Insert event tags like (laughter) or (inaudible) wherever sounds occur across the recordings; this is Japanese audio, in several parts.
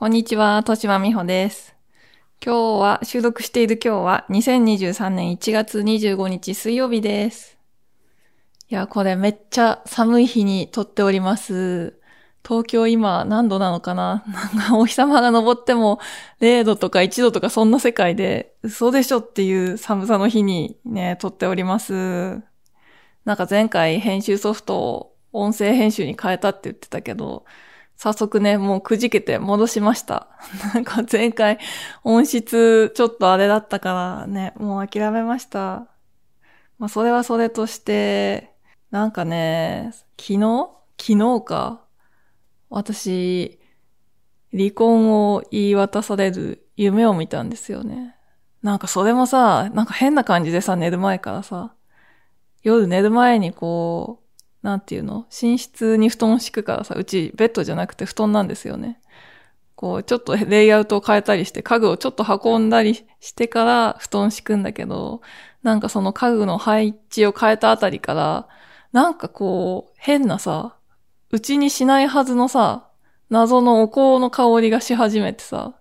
こんにちは、としまみほです。今日は、収録している今日は、2023年1月25日水曜日です。いや、これめっちゃ寒い日に撮っております。東京今何度なのかな？なんかお日様が昇っても0度とか1度とかそんな世界で嘘でしょっていう寒さの日にね、撮っております。なんか前回編集ソフトを音声編集に変えたって言ってたけど、早速ね、もうくじけて戻しました。(laughs) なんか前回音質ちょっとあれだったからね、もう諦めました。まあそれはそれとして、なんかね、昨日？昨日か。私、離婚を言い渡される夢を見たんですよね。なんかそれもさ、なんか変な感じでさ、寝る前からさ、夜寝る前にこう、なんていうの？寝室に布団敷くからさ、うちベッドじゃなくて布団なんですよね。こう、ちょっとレイアウトを変えたりして、家具をちょっと運んだりしてから布団敷くんだけど、なんかその家具の配置を変えたあたりから、なんかこう、変なさ、うちにしないはずのさ、謎のお香の香りがし始めてさ、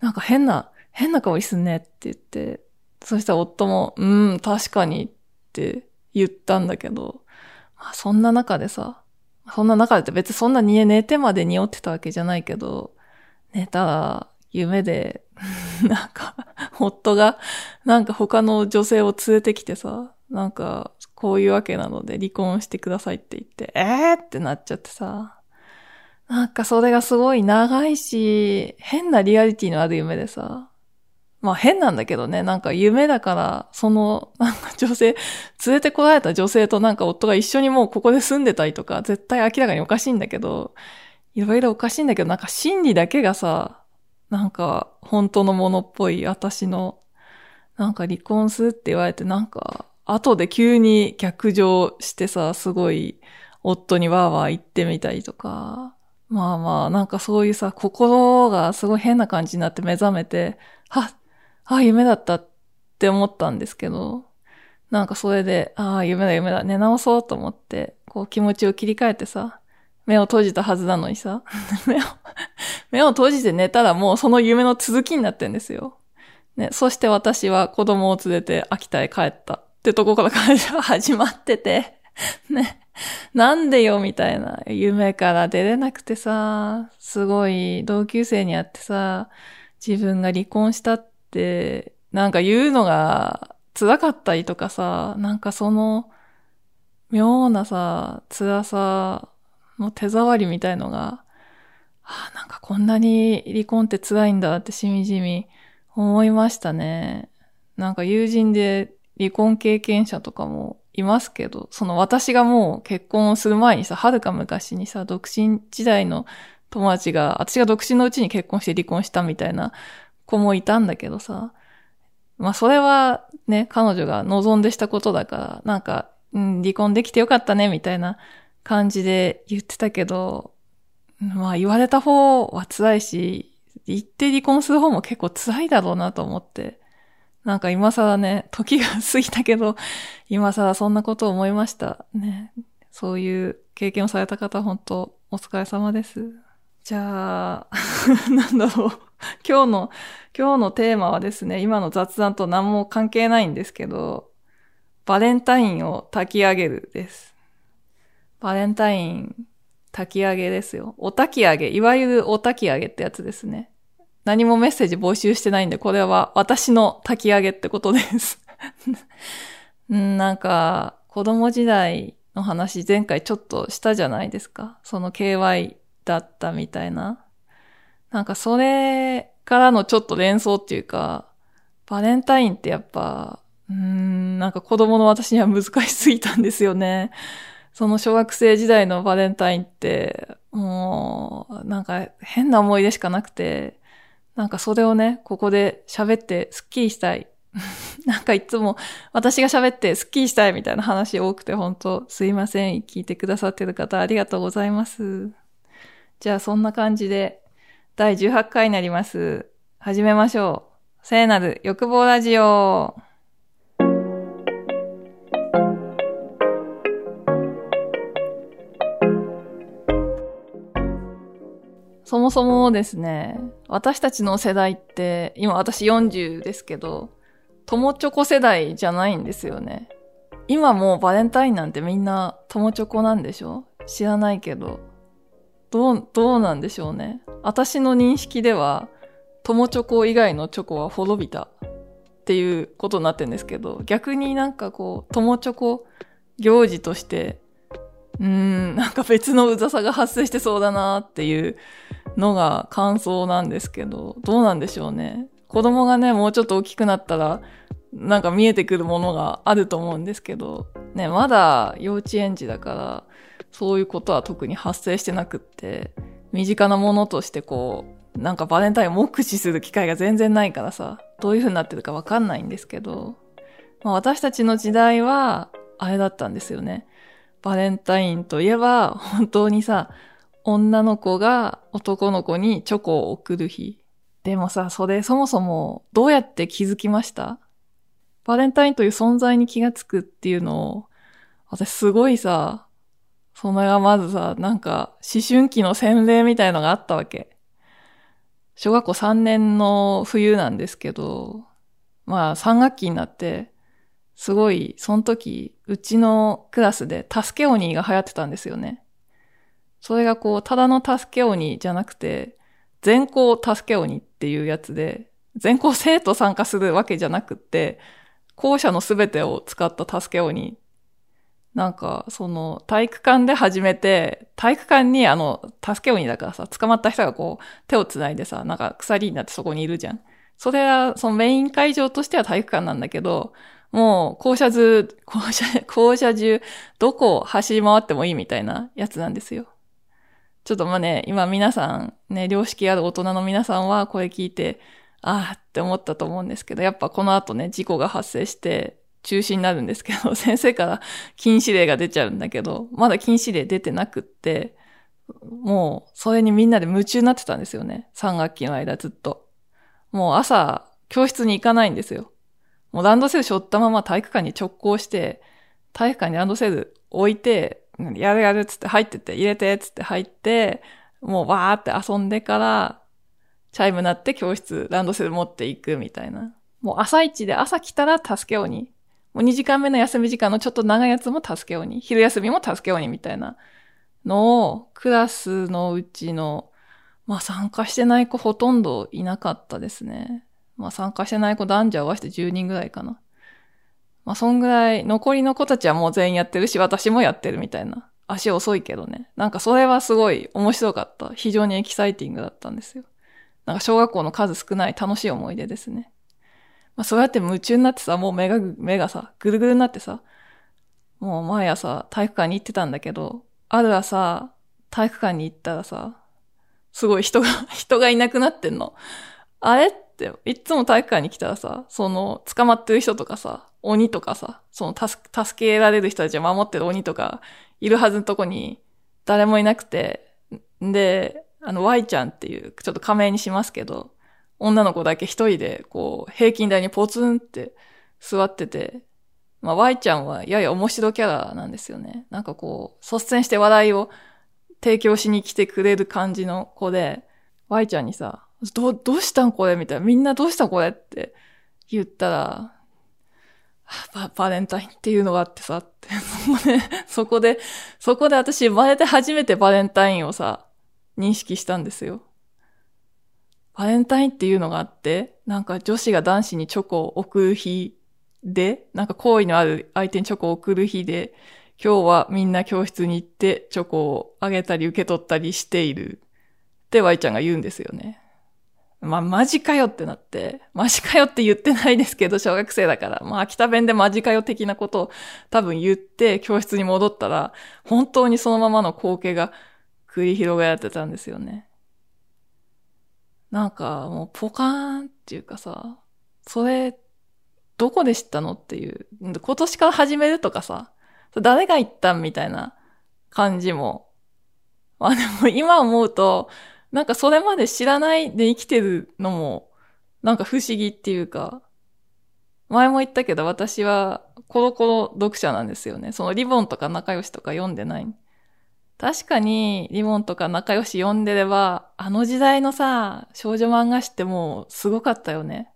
なんか変な、変な香りすんねって言って、そしたら夫も、うん、確かにって言ったんだけど、そんな中でさ、そんな中でって別にそんなに寝てまで匂ってたわけじゃないけど、寝たら夢で、(laughs) なんか、夫が、なんか他の女性を連れてきてさ、なんか、こういうわけなので離婚してくださいって言って、えーってなっちゃってさ、なんかそれがすごい長いし、変なリアリティのある夢でさ、まあ変なんだけどね、なんか夢だから、その、(laughs) なんか女性、連れてこられた女性となんか夫が一緒にもうここで住んでたりとか、絶対明らかにおかしいんだけど、いろいろおかしいんだけど、なんか心理だけがさ、なんか本当のものっぽい私の、なんか離婚するって言われて、なんか、後で急に逆上してさ、すごい夫にわーわー言ってみたりとか、まあまあ、なんかそういうさ、心がすごい変な感じになって目覚めて、はっ、あ、夢だったって思ったんですけど、なんかそれで、ああ、夢だ夢だ、寝直そうと思って、こう気持ちを切り替えてさ、目を閉じたはずなのにさ、(laughs) 目を、目を閉じて寝たらもうその夢の続きになってんですよ。ね、そして私は子供を連れて秋田へ帰ったってとこから会社が始まってて、(laughs) ね、なんでよみたいな夢から出れなくてさ、すごい同級生に会ってさ、自分が離婚したって、でなんか言うのが辛かったりとかさ、なんかその妙なさ、辛さの手触りみたいのが、あなんかこんなに離婚って辛いんだってしみじみ思いましたね。なんか友人で離婚経験者とかもいますけど、その私がもう結婚をする前にさ、はるか昔にさ、独身時代の友達が、私が独身のうちに結婚して離婚したみたいな子もいたんだけどさ、まあそれはね、彼女が望んでしたことだから、なんか、うん、離婚できてよかったね、みたいな感じで言ってたけど、まあ言われた方は辛いし、言って離婚する方も結構辛いだろうなと思って、なんか今更ね、時が過ぎたけど、今更そんなことを思いました。ね。そういう経験をされた方、本当お疲れ様です。じゃあ、(laughs) なんだろう。(laughs) 今日の、今日のテーマはですね、今の雑談と何も関係ないんですけど、バレンタインを炊き上げるです。バレンタイン炊き上げですよ。お炊き上げ、いわゆるお炊き上げってやつですね。何もメッセージ募集してないんで、これは私の炊き上げってことです。(laughs) なんか、子供時代の話前回ちょっとしたじゃないですか。その KY だったみたいな。なんかそれからのちょっと連想っていうか、バレンタインってやっぱ、うーん、なんか子供の私には難しすぎたんですよね。その小学生時代のバレンタインって、もう、なんか変な思い出しかなくて、なんかそれをね、ここで喋ってスッキリしたい。(laughs) なんかいつも私が喋ってスッキリしたいみたいな話多くて本当すいません。聞いてくださってる方ありがとうございます。じゃあそんな感じで第18回になります。始めましょう。聖なる欲望ラジオ。そもそもですね、私たちの世代って、今私40ですけど、友チョコ世代じゃないんですよね。今もうバレンタインなんてみんな友チョコなんでしょ？知らないけど。どう、どうなんでしょうね。私の認識では、友チョコ以外のチョコは滅びたっていうことになってるんですけど、逆になんかこう、友チョコ行事として、うーん、なんか別のうざさが発生してそうだなっていうのが感想なんですけど、どうなんでしょうね。子供がね、もうちょっと大きくなったら、なんか見えてくるものがあると思うんですけど、ね、まだ幼稚園児だから、そういうことは特に発生してなくって、身近なものとしてこう、なんかバレンタインを目視する機会が全然ないからさ、どういう風になってるかわかんないんですけど、まあ、私たちの時代は、あれだったんですよね。バレンタインといえば、本当にさ、女の子が男の子にチョコを送る日。でもさ、それそもそもどうやって気づきました？バレンタインという存在に気がつくっていうのを、私すごいさ、それがまずさ、なんか思春期の洗礼みたいのがあったわけ。小学校3年の冬なんですけど、まあ3学期になって、すごい、その時、うちのクラスで助け鬼が流行ってたんですよね。それがこう、ただの助け鬼じゃなくて、全校助け鬼っていうやつで、全校生徒参加するわけじゃなくって、校舎のすべてを使った助け鬼。なんか、その、体育館で始めて、体育館にあの、助け鬼だからさ、捕まった人がこう、手を繋いでさ、なんか鎖になってそこにいるじゃん。それは、そのメイン会場としては体育館なんだけど、もう、校舎図、校舎、校舎中、どこを走り回ってもいいみたいなやつなんですよ。ちょっとまあね、今皆さん、ね、良識ある大人の皆さんはこれ聞いて、ああって思ったと思うんですけど、やっぱこの後ね、事故が発生して中止になるんですけど、(laughs) 先生から禁止令が出ちゃうんだけど、まだ禁止令出てなくって、もうそれにみんなで夢中になってたんですよね。3学期の間ずっと。もう朝、教室に行かないんですよ。もうランドセル背負ったまま体育館に直行して、体育館にランドセル置いて、やるやるっつって入ってて、入れてっつって入って、もうわーって遊んでから、チャイム鳴って教室、ランドセル持っていくみたいな。もう朝一で朝来たら助け鬼。もう2時間目の休み時間のちょっと長いやつも助け鬼。昼休みも助け鬼みたいなのを、クラスのうちの、まあ参加してない子ほとんどいなかったですね。まあ参加してない子男女合わせて10人ぐらいかな。まあそんぐらい、残りの子たちはもう全員やってるし、私もやってるみたいな。足遅いけどね。なんかそれはすごい面白かった。非常にエキサイティングだったんですよ。なんか小学校の数少ない楽しい思い出ですね。まあそうやって夢中になってさ、もう目が、目がさ、ぐるぐるになってさ、もう毎朝体育館に行ってたんだけど、ある朝、体育館に行ったらさ、すごい人が、(laughs) 人がいなくなってんの。あれって、いつも体育館に来たらさ、その、捕まってる人とかさ、鬼とかさ、その、助けられる人たちを守ってる鬼とか、いるはずのとこに、誰もいなくて、で、あの、Y ちゃんっていう、ちょっと仮名にしますけど、女の子だけ一人で、こう、平均台にポツンって座ってて、まあ、Y ちゃんはやや面白キャラなんですよね。なんかこう、率先して話題を提供しに来てくれる感じの子で、Y ちゃんにさ、ど、どうしたんこれ？みたいな。みんなどうしたこれ？って言ったら、ババレンタインっていうのがあってさ、って、(laughs) そこで、そこで、そこで私生まれて初めてバレンタインをさ、認識したんですよ。バレンタインっていうのがあって、なんか女子が男子にチョコを送る日で、なんか好意のある相手にチョコを送る日で、今日はみんな教室に行ってチョコをあげたり受け取ったりしているってワイちゃんが言うんですよね。まあ、マジかよってなって、マジかよって言ってないですけど、小学生だから、まあ、秋田弁でマジかよ的なことを多分言って教室に戻ったら、本当にそのままの光景が繰り広げられてたんですよね。なんかもうポカーンっていうかさ、それ、どこで知ったのっていう。今年から始めるとかさ、誰が言ったんみたいな感じも。まあでも今思うと、なんかそれまで知らないで生きてるのも、なんか不思議っていうか、前も言ったけど私はコロコロ読者なんですよね。そのリボンとか仲良しとか読んでない。確かに、リボンとか仲良し読んでれば、あの時代のさ、少女漫画誌ってもうすごかったよね。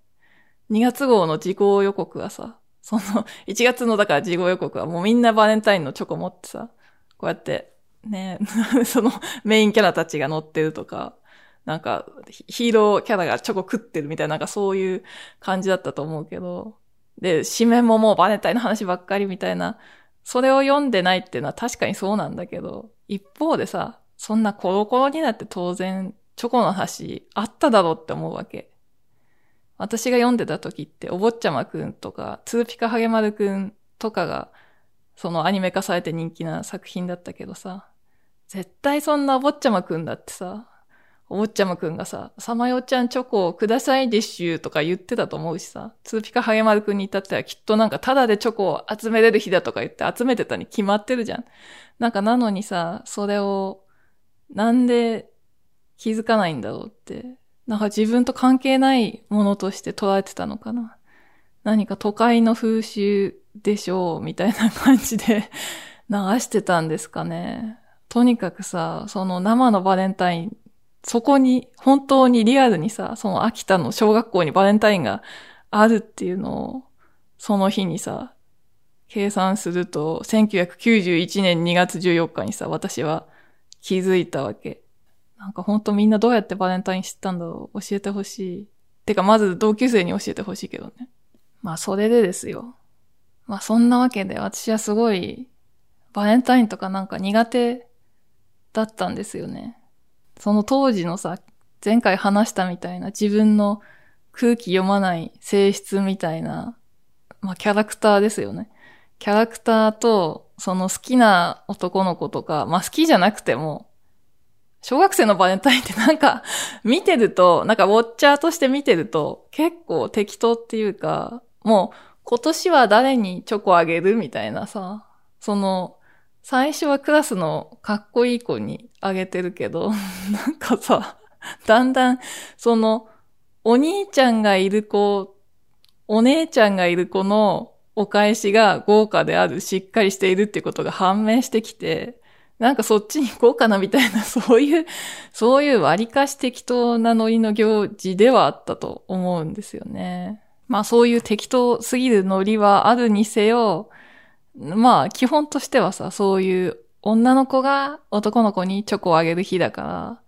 2月号の事項予告はさ、その、(laughs) 1月のだから事項予告はもうみんなバレンタインのチョコ持ってさ、こうやって、ね、(laughs) そのメインキャラたちが乗ってるとか、なんかヒーローキャラがチョコ食ってるみたいな、なんかそういう感じだったと思うけど、で、紙面ももうバレンタインの話ばっかりみたいな、それを読んでないっていうのは確かにそうなんだけど、一方でさ、そんなコロコロになって当然チョコの話あっただろうって思うわけ。私が読んでた時って、お坊ちゃまくんとか、ツーピカハゲマルくんとかが、そのアニメ化されて人気な作品だったけどさ、絶対そんなお坊ちゃまくんだってさ、お坊ちゃまくんがさ、さまよちゃんチョコをくださいでしゅとか言ってたと思うしさ、ツーピカハゲマルくんに至ってはきっとなんかタダでチョコを集めれる日だとか言って集めてたに決まってるじゃん。なんかなのにさ、それを、なんで気づかないんだろうって。なんか自分と関係ないものとして捉えてたのかな。何か都会の風習でしょうみたいな感じで (laughs) 流してたんですかね。とにかくさ、その生のバレンタインそこに、本当にリアルにさ、その秋田の小学校にバレンタインがあるっていうのを、その日にさ、計算すると、1991年2月14日にさ、私は気づいたわけ。なんかほんとみんなどうやってバレンタイン知ったんだろう教えてほしい。てかまず同級生に教えてほしいけどね。まあそれでですよ。まあそんなわけで私はすごいバレンタインとかなんか苦手だったんですよね。その当時のさ、前回話したみたいな自分の空気読まない性質みたいな、まあキャラクターですよね。キャラクターと、その好きな男の子とか、まあ好きじゃなくても、小学生のバレンタインってなんか、(laughs) 見てると、なんかウォッチャーとして見てると、結構適当っていうか、もう今年は誰にチョコあげるみたいなさ、その、最初はクラスのかっこいい子にあげてるけど、(laughs) なんかさ、だんだん、その、お兄ちゃんがいる子、お姉ちゃんがいる子のお返しが豪華である、しっかりしているってことが判明してきて、なんかそっちに行こうかなみたいな、(laughs) そういう、そういう割かし適当なノリの行事ではあったと思うんですよね。まあそういう適当すぎるノリはあるにせよ、まあ、基本としてはさ、そういう女の子が男の子にチョコをあげる日だから、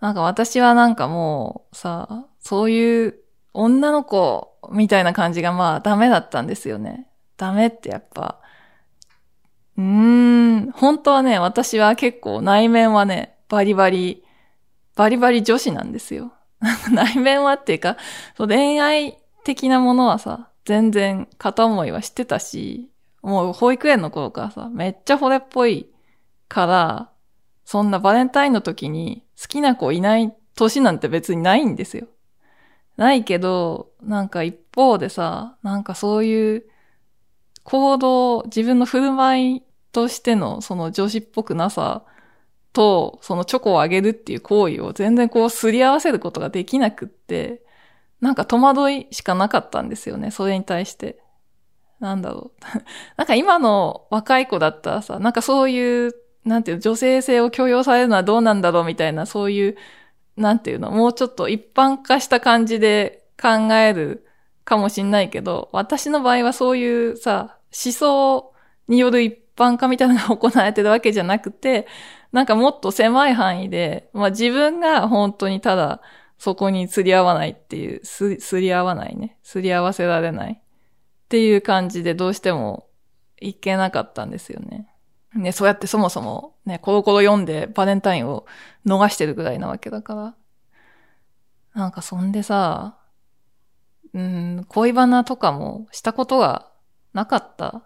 なんか私はなんかもうさ、そういう女の子みたいな感じがまあダメだったんですよね。ダメってやっぱ、うーん、本当はね、私は結構内面はね、バリバリ、バリバリ女子なんですよ。(laughs) 内面はっていうか、そう恋愛的なものはさ、全然片思いはしてたし、もう保育園の頃からさ、めっちゃ惚れっぽいから、そんなバレンタインの時に好きな子いない年なんて別にないんですよ。ないけど、なんか一方でさ、なんかそういう行動、自分の振る舞いとしてのその女子っぽくなさと、そのチョコをあげるっていう行為を全然こうすり合わせることができなくって、なんか戸惑いしかなかったんですよね、それに対して。なんだろう。(laughs) なんか今の若い子だったらさ、なんかそういう、なんていう女性性を強要されるのはどうなんだろうみたいな、そういう、なんていうの、もうちょっと一般化した感じで考えるかもしんないけど、私の場合はそういうさ、思想による一般化みたいなのが行われてるわけじゃなくて、なんかもっと狭い範囲で、まあ自分が本当にただそこに釣り合わないっていう、す、すり合わないね。すり合わせられない。っていう感じでどうしてもいけなかったんですよね。ね、そうやってそもそもね、コロコロ読んでバレンタインを逃してるぐらいなわけだから。なんかそんでさ、うん、恋バナとかもしたことがなかった。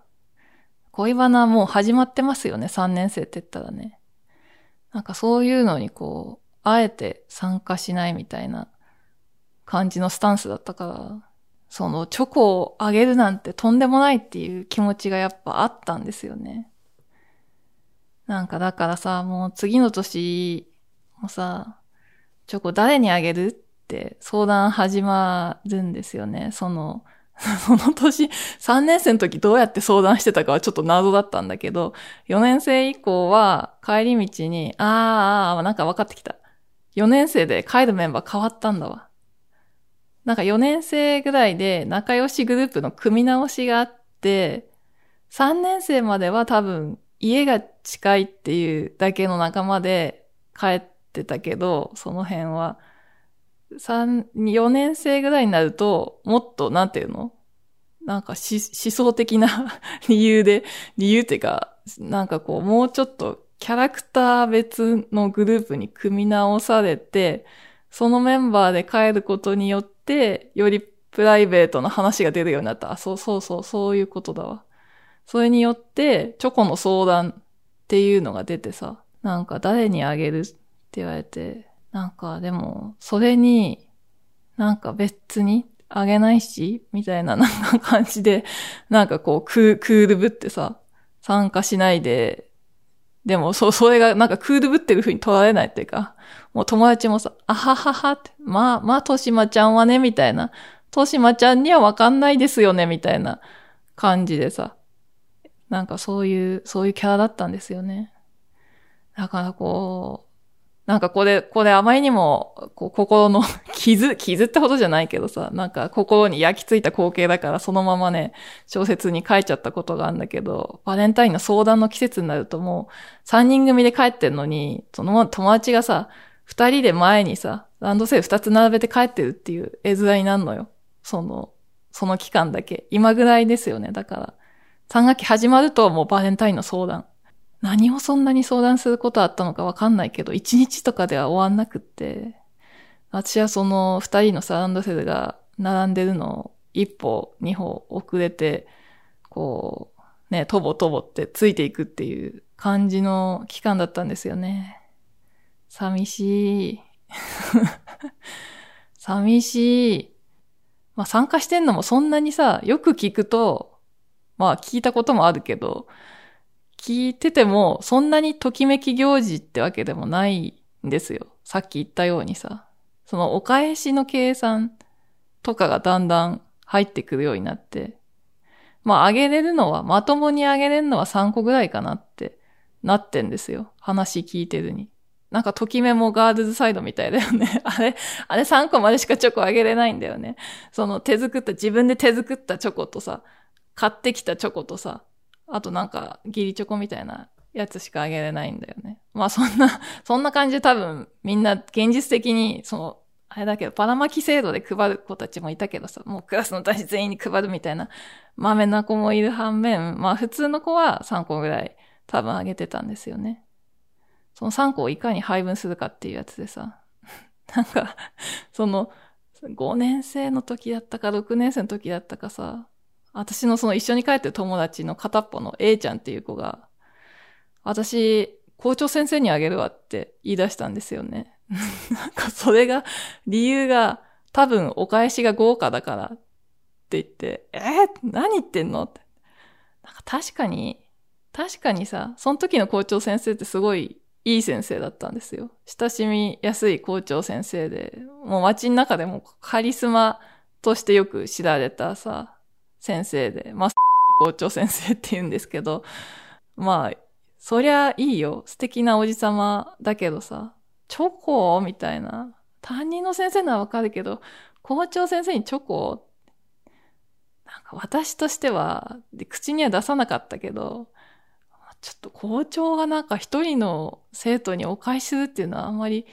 恋バナもう始まってますよね、3年生って言ったらね。なんかそういうのにこう、あえて参加しないみたいな感じのスタンスだったから、そのチョコをあげるなんてとんでもないっていう気持ちがやっぱあったんですよね。なんかだからさ、もう次の年もさ、チョコ誰にあげるって相談始まるんですよね。その (laughs) その年、3年生の時どうやって相談してたかはちょっと謎だったんだけど、4年生以降は帰り道に、あーあー、なんか分かってきた。4年生で帰るメンバー変わったんだわ。なんか4年生ぐらいで仲良しグループの組み直しがあって、3年生までは多分家が近いっていうだけの仲間で帰ってたけど、その辺は。三、4年生ぐらいになると、もっと、なんていうの？なんか思想的な (laughs) 理由で、理由っていうか、なんかこう、もうちょっとキャラクター別のグループに組み直されて、そのメンバーで帰ることによって、よりプライベートな話が出るようになった。あ、そうそうそう、そういうことだわ。それによって、チョコの相談っていうのが出てさ、なんか誰にあげるって言われて、なんかでも、それに、なんか別にあげないし、みたいななんか感じで、なんかこうクールぶってさ、参加しないで、でも、そ、それがなんかクールぶってる風に取られないっていうか、もう友達もさ、あはははって、まあ、まあ、としまちゃんはね、みたいな。としまちゃんにはわかんないですよね、みたいな感じでさ。なんかそういう、そういうキャラだったんですよね。だからこう、なんかこれ、これあまりにも、こう、心の傷、(laughs) 傷ってほどじゃないけどさ、なんか心に焼き付いた光景だからそのままね、小説に書いちゃったことがあるんだけど、バレンタインの相談の季節になるともう、三人組で帰ってんのに、その友達がさ、二人で前にさ、ランドセル二つ並べて帰ってるっていう絵面になるのよ。その、その期間だけ。今ぐらいですよね。だから、三学期始まるともうバレンタインの相談。何をそんなに相談することあったのかわかんないけど、一日とかでは終わんなくって、私はその二人のサランドセルが並んでるのを一歩、二歩遅れて、こう、ね、とぼとぼってついていくっていう感じの期間だったんですよね。寂しい。(laughs) 寂しい。まあ参加してんのもそんなにさ、よく聞くと、まあ聞いたこともあるけど、聞いてても、そんなにときめき行事ってわけでもないんですよ。さっき言ったようにさ。そのお返しの計算とかがだんだん入ってくるようになって。まあ、あげれるのは、まともにあげれるのは3個ぐらいかなってなってんですよ。話聞いてるに。なんか、ときめもガールズサイドみたいだよね。(laughs) あれ、あれ3個までしかチョコあげれないんだよね。その手作った、自分で手作ったチョコとさ、買ってきたチョコとさ、あとなんか、ギリチョコみたいなやつしかあげれないんだよね。まあそんな、(laughs) そんな感じで多分みんな現実的に、その、あれだけど、パラマキ制度で配る子たちもいたけどさ、もうクラスの男子全員に配るみたいな、豆な子もいる反面、まあ普通の子は3個ぐらい多分あげてたんですよね。その3個をいかに配分するかっていうやつでさ、(laughs) なんか、その、5年生の時だったか6年生の時だったかさ、私のその一緒に帰ってる友達の片っぽの A ちゃんっていう子が、私、校長先生にあげるわって言い出したんですよね。(laughs) なんかそれが、理由が多分お返しが豪華だからって言って、えー、何言ってんの？って。なんか確かに、確かにさ、その時の校長先生ってすごいいい先生だったんですよ。親しみやすい校長先生で、もう街の中でもカリスマとしてよく知られたさ、先生で、まあ、校長先生って言うんですけど、まあ、そりゃいいよ。素敵なおじさまだけどさ、チョコ？みたいな。担任の先生ならわかるけど、校長先生にチョコ？なんか私としては、口には出さなかったけど、ちょっと校長がなんか一人の生徒にお返しするっていうのはあんまり、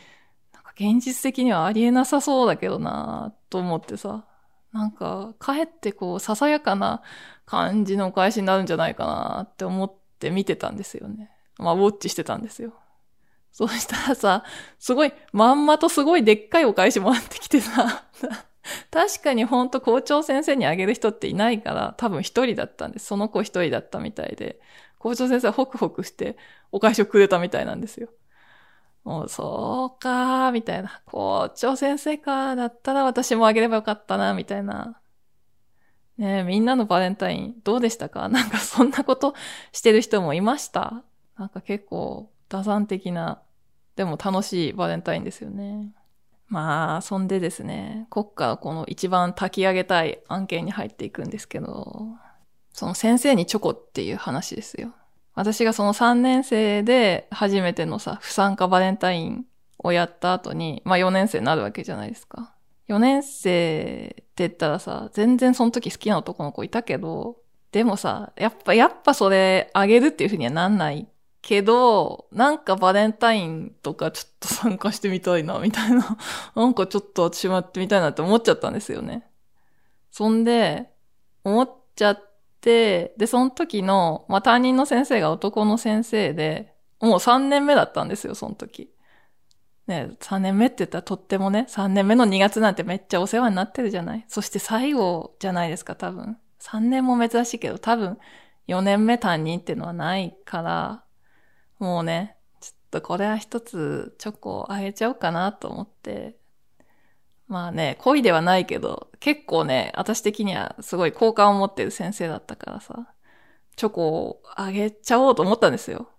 なんか現実的にはありえなさそうだけどなと思ってさ。なんか、かえってこう、ささやかな感じのお返しになるんじゃないかなって思って見てたんですよね。まあ、ウォッチしてたんですよ。そうしたらさ、すごい、まんまとすごいでっかいお返しもらってきてさ、(laughs) 確かにほんと校長先生にあげる人っていないから、多分一人だったんです。その子一人だったみたいで、校長先生はホクホクしてお返しをくれたみたいなんですよ。もう、そうかー、みたいな。校長先生かだったら私もあげればよかったな、みたいな。ねみんなのバレンタインどうでしたか？(laughs) なんかそんなことしてる人もいました？なんか結構打算的な、でも楽しいバレンタインですよね。まあ、そんでですね、国家はこの一番炊き上げたい案件に入っていくんですけど、その先生にチョコっていう話ですよ。私がその3年生で初めてのさ、不参加バレンタインをやった後に、まあ4年生になるわけじゃないですか。4年生って言ったらさ、全然その時好きな男の子いたけど、でもさ、やっぱ、やっぱそれあげるっていうふうにはなんないけど、なんかバレンタインとかちょっと参加してみたいな、みたいな。なんかちょっと私もやってみたいなって思っちゃったんですよね。そんで、思っちゃって、で、その時の、まあ、担任の先生が男の先生で、もう3年目だったんですよ、その時。ね、3年目って言ったらとってもね、3年目の2月なんてめっちゃお世話になってるじゃないそして最後じゃないですか、多分。3年も珍しいけど、多分、4年目担任っていうのはないから、もうね、ちょっとこれは一つチョコをあげちゃおうかなと思って、まあね、恋ではないけど、結構ね、私的にはすごい好感を持ってる先生だったからさ、チョコをあげちゃおうと思ったんですよ。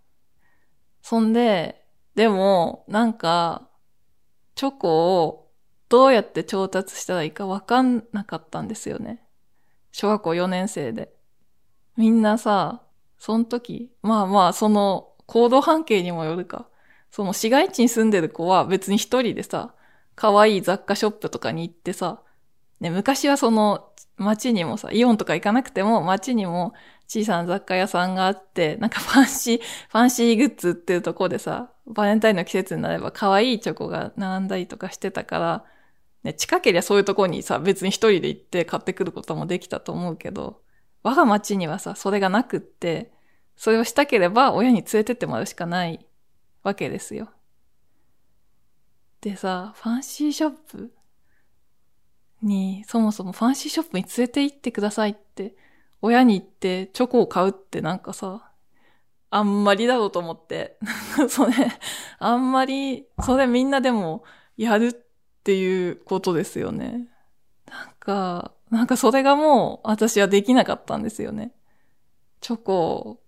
そんで、でも、なんか、チョコをどうやって調達したらいいかわかんなかったんですよね。小学校4年生で。みんなさ、その時、まあまあ、その行動半径にもよるか。その市街地に住んでる子は別に一人でさ、可愛い雑貨ショップとかに行ってさ、ね、昔はその街にもさ、イオンとか行かなくても街にも小さな雑貨屋さんがあって、なんかファンシー、(laughs) ファンシーグッズっていうとこでさ、バレンタインの季節になれば可愛いチョコが並んだりとかしてたから、ね、近けりゃそういうとこにさ、別に一人で行って買ってくることもできたと思うけど、我が町にはさ、それがなくって、それをしたければ親に連れてってもらうしかないわけですよ。でさ、ファンシーショップに、そもそもファンシーショップに連れて行ってくださいって、親に言ってチョコを買うってなんかさ、あんまりだろうと思って。(laughs) それ、あんまり、それみんなでもやるっていうことですよね。なんか、なんかそれがもう私はできなかったんですよね。チョコを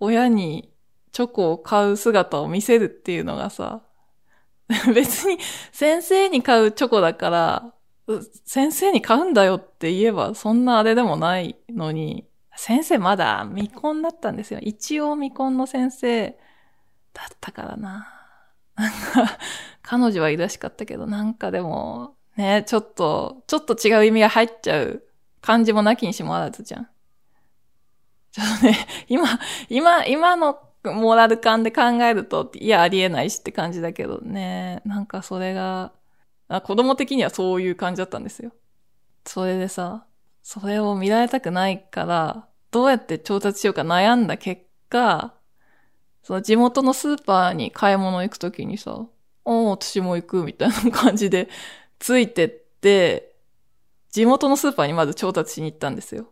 親にチョコを買う姿を見せるっていうのがさ、(laughs) 別に先生に買うチョコだから、先生に買うんだよって言えばそんなあれでもないのに、先生まだ未婚だったんですよ。一応未婚の先生だったからな。なんか、彼女はいらしかったけど、なんかでも、ね、ちょっと、ちょっと違う意味が入っちゃう感じもなきにしもあらずじゃん。ちょっとね、今、今、今のモラル感で考えると、いや、ありえないしって感じだけどね。なんかそれが、子供的にはそういう感じだったんですよ。それでさ、それを見られたくないから、どうやって調達しようか悩んだ結果、その地元のスーパーに買い物行くときにさ、お私も行くみたいな感じでついてって、地元のスーパーにまず調達しに行ったんですよ。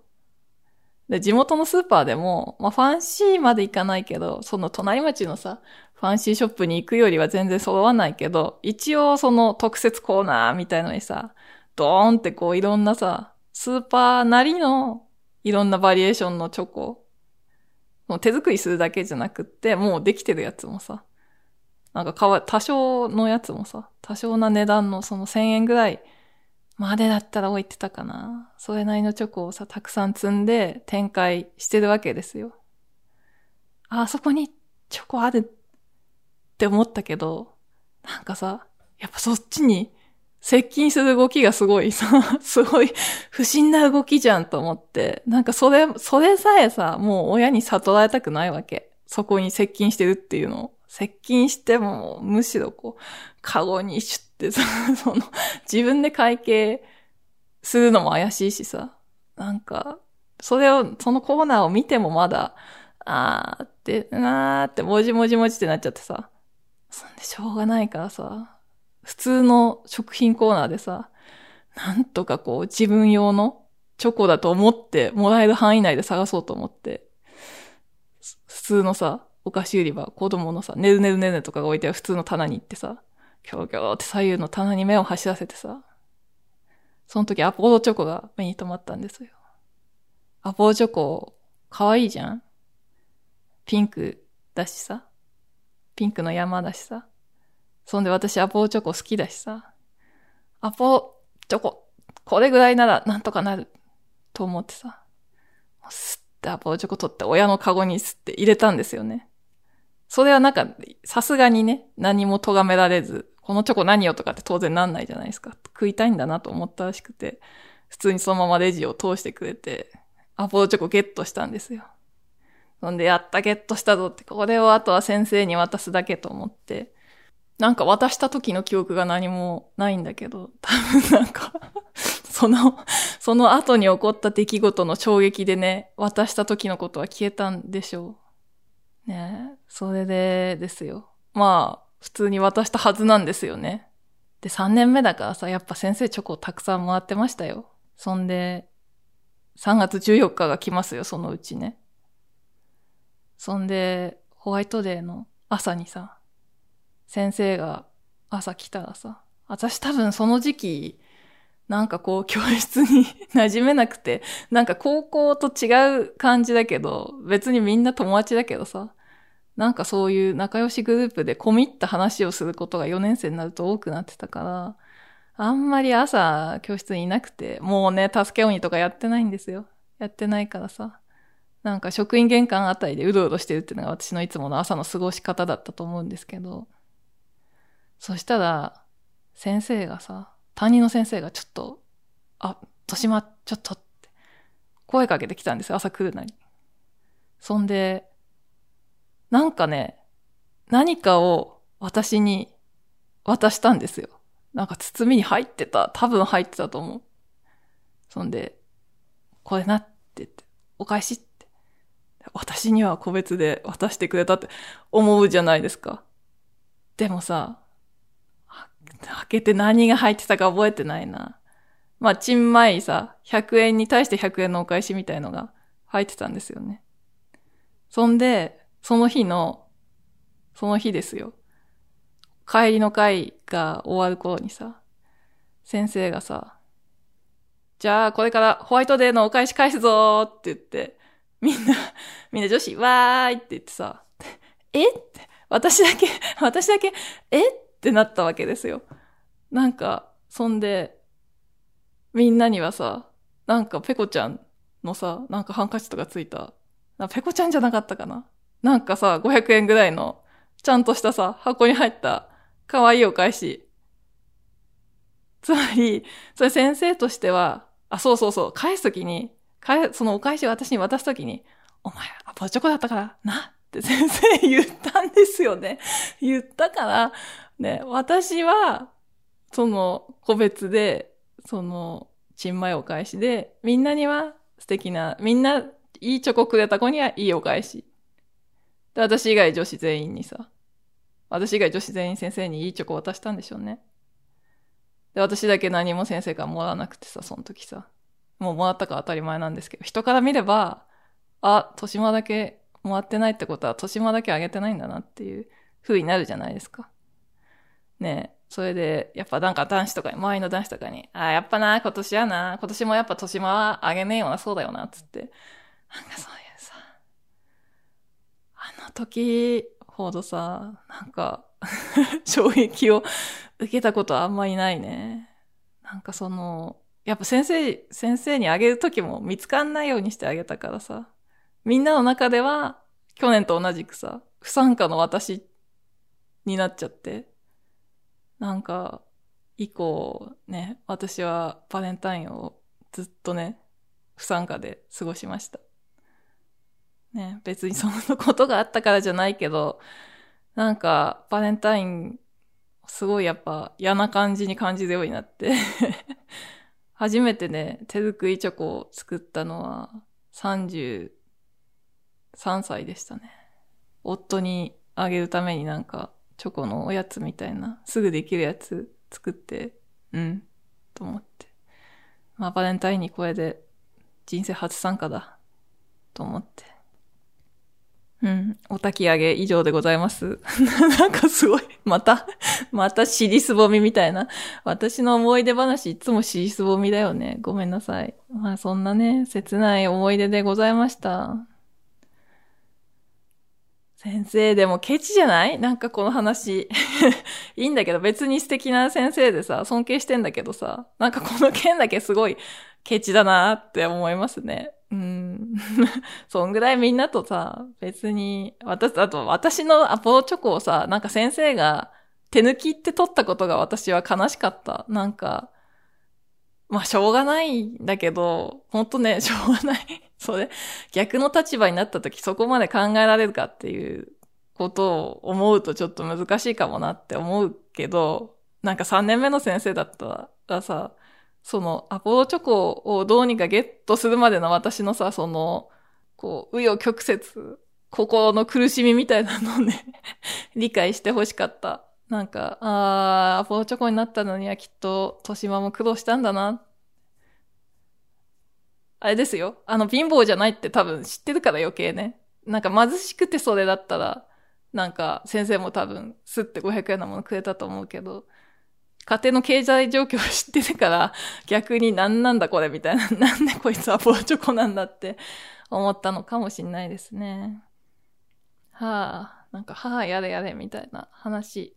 で、地元のスーパーでも、まあ、ファンシーまで行かないけど、その隣町のさ、ファンシーショップに行くよりは全然揃わないけど、一応その特設コーナーみたいのにさ、ドーンってこういろんなさ、スーパーなりのいろんなバリエーションのチョコ、もう手作りするだけじゃなくって、もうできてるやつもさ、なんかかわ、多少のやつもさ、多少な値段のその1000円ぐらいまでだったら置いてたかな。それなりのチョコをさ、たくさん積んで展開してるわけですよ。あ、そこにチョコあるって思ったけど、なんかさ、やっぱそっちに接近する動きがすごいさ、(laughs) すごい不審な動きじゃんと思って、なんかそれ、それさえさ、もう親に悟られたくないわけ。そこに接近してるっていうのを。接近しても、むしろこう、カゴにシュって、その、自分で会計するのも怪しいしさ、なんか、それを、そのコーナーを見てもまだ、あーって、なーって、もじもじもじってなっちゃってさ、そんでしょうがないからさ、普通の食品コーナーでさ、なんとかこう自分用のチョコだと思ってもらえる範囲内で探そうと思って、普通のさ、お菓子売り場、子供のさ、ねるねるねるとかが置いてある普通の棚に行ってさ、キョロキョロって左右の棚に目を走らせてさ、その時アポロチョコが目に留まったんですよ。アポロチョコ、かわいいじゃん？ピンクだしさ。ピンクの山だしさ。そんで私アポロチョコ好きだしさ。アポロチョコ、これぐらいならなんとかなる、と思ってさ、すってアポロチョコ取って親のカゴにすって入れたんですよね。それはなんか、さすがにね、何も咎められず、このチョコ何よとかって当然なんないじゃないですか。食いたいんだなと思ったらしくて、普通にそのままレジを通してくれて、アポロチョコゲットしたんですよ。そんで、やったゲットしたぞって、これをあとは先生に渡すだけと思って、なんか渡した時の記憶が何もないんだけど、多分なんかその、その後に起こった出来事の衝撃でね、渡した時のことは消えたんでしょう。ねそれでですよ。まあ、普通に渡したはずなんですよね。で、3年目だからさ、やっぱ先生チョコたくさんもらってましたよ。そんで、3月14日が来ますよ、そのうちね。そんで、ホワイトデーの朝にさ、先生が朝来たらさ、私多分その時期、なんかこう教室に (laughs) 馴染めなくて、なんか高校と違う感じだけど、別にみんな友達だけどさ、なんかそういう仲良しグループで込み入った話をすることが4年生になると多くなってたから、あんまり朝教室にいなくて、もうね、助け鬼とかやってないんですよ。やってないからさ。なんか職員玄関あたりでうろうろしてるっていうのが私のいつもの朝の過ごし方だったと思うんですけど。そしたら、先生がさ、担任の先生がちょっと、あ、豊島、ちょっとって、声かけてきたんですよ、朝来るなり。そんで、なんかね、何かを私に渡したんですよ。なんか包みに入ってた。多分入ってたと思う。そんで、これなって言って、お返しって。私には個別で渡してくれたって思うじゃないですか。でもさ、開けて何が入ってたか覚えてないな。まあ、チンマイさ、100円に対して100円のお返しみたいのが入ってたんですよね。そんで、その日の、その日ですよ。帰りの会が終わる頃にさ、先生がさ、じゃあこれからホワイトデーのお返し返すぞーって言って、みんな、(laughs) みんな女子、わーいって言ってさ、え？っ (laughs) て私だけ、(laughs) 私だけ、え？っってなったわけですよ。なんか、そんで、みんなにはさ、なんかペコちゃんのさ、なんかハンカチとかついた、ペコちゃんじゃなかったかななんかさ、500円ぐらいの、ちゃんとしたさ、箱に入った可愛いお返し。つまり、それ先生としては、あ、そうそうそう、返すときに、返、そのお返しを私に渡すときに、お前、アポチョコだったから、なって先生言ったんですよね。言ったから、ね、私は、その、個別で、その、ちんまいお返しで、みんなには素敵な、みんな、いいチョコくれた子にはいいお返し。で、私以外女子全員にさ、私以外女子全員先生にいいチョコ渡したんでしょうね。で、私だけ何も先生からもらわなくてさ、その時さ。もうもらったか当たり前なんですけど、人から見れば、あ、豊島だけもらってないってことは、豊島だけあげてないんだなっていう風になるじゃないですか。ねえ。それで、やっぱなんか男子とかに、周りの男子とかに、ああ、やっぱな、今年やな、今年もやっぱ豊島はあげねえよな、そうだよな、つって。なんかそういうさ、あの時ほどさ、なんか (laughs) 衝撃を受けたことはあんまりないね。なんかその、やっぱ先生、先生にあげるときも見つかんないようにしてあげたからさ、みんなの中では、去年と同じくさ、不参加の私になっちゃって、なんか、以降ね、私はバレンタインをずっとね、不参加で過ごしました。ね、別にそのことがあったからじゃないけど、なんか、バレンタイン、すごいやっぱ嫌な感じに感じるようになって (laughs) 初めてね、手作りチョコを作ったのは33歳でしたね。夫にあげるためになんか、チョコのおやつみたいな、すぐできるやつ作って、うん、と思って。まあ、バレンタインにこれで人生初参加だ、と思って。うん。お焚き上げ以上でございます。(laughs) なんかすごい。また、また尻すぼみみたいな。私の思い出話いつも尻すぼみだよね。ごめんなさい。まあそんなね、切ない思い出でございました。先生でもケチじゃない？なんかこの話。(laughs) いいんだけど別に素敵な先生でさ、尊敬してんだけどさ、なんかこの件だけすごいケチだなって思いますね。うん。(laughs) そんぐらいみんなとさ、別に、私、あと私のアポロチョコをさ、なんか先生が手抜きって取ったことが私は悲しかった。なんか、まあしょうがないんだけど、ほんとね、しょうがない。それ、逆の立場になった時そこまで考えられるかっていうことを思うとちょっと難しいかもなって思うけど、なんか3年目の先生だったらさ、そのアポロチョコをどうにかゲットするまでの私のさ、その、こう、紆余曲折、心の苦しみみたいなのをね (laughs) 理解してほしかった。なんか、あー、アポロチョコになったのにはきっと、豊島も苦労したんだなあれですよ。あの、貧乏じゃないって多分知ってるから余計ね。なんか貧しくてそれだったら、なんか先生も多分、すって500円のものくれたと思うけど、家庭の経済状況を知ってるから、逆に何なんだこれみたいな、(laughs) なんでこいつはポーチョコなんだって思ったのかもしんないですね。はあ、なんか、はあ、やれやれみたいな話。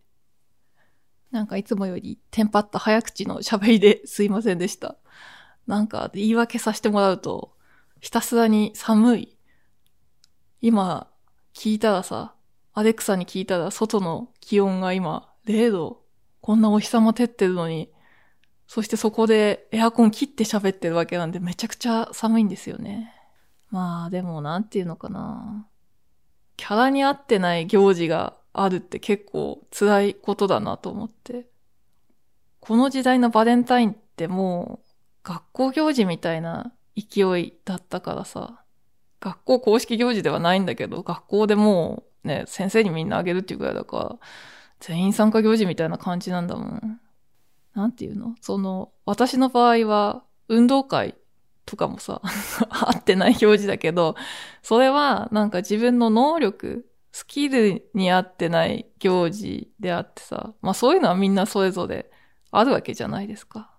なんかいつもよりテンパった早口の喋りですいませんでした。なんか言い訳させてもらうと、ひたすらに寒い。今、聞いたらさ、アレクサに聞いたら外の気温が今0度。こんなお日様照ってるのに、そしてそこでエアコン切って喋ってるわけなんでめちゃくちゃ寒いんですよね。まあでもなんていうのかな。キャラに合ってない行事があるって結構辛いことだなと思って。この時代のバレンタインってもう学校行事みたいな勢いだったからさ、学校公式行事ではないんだけど、学校でもうね、先生にみんなあげるっていうぐらいだから、全員参加行事みたいな感じなんだもん。なんていうの？その、私の場合は、運動会とかもさ、(laughs) 合ってない行事だけど、それはなんか自分の能力、スキルに合ってない行事であってさ、まあそういうのはみんなそれぞれあるわけじゃないですか。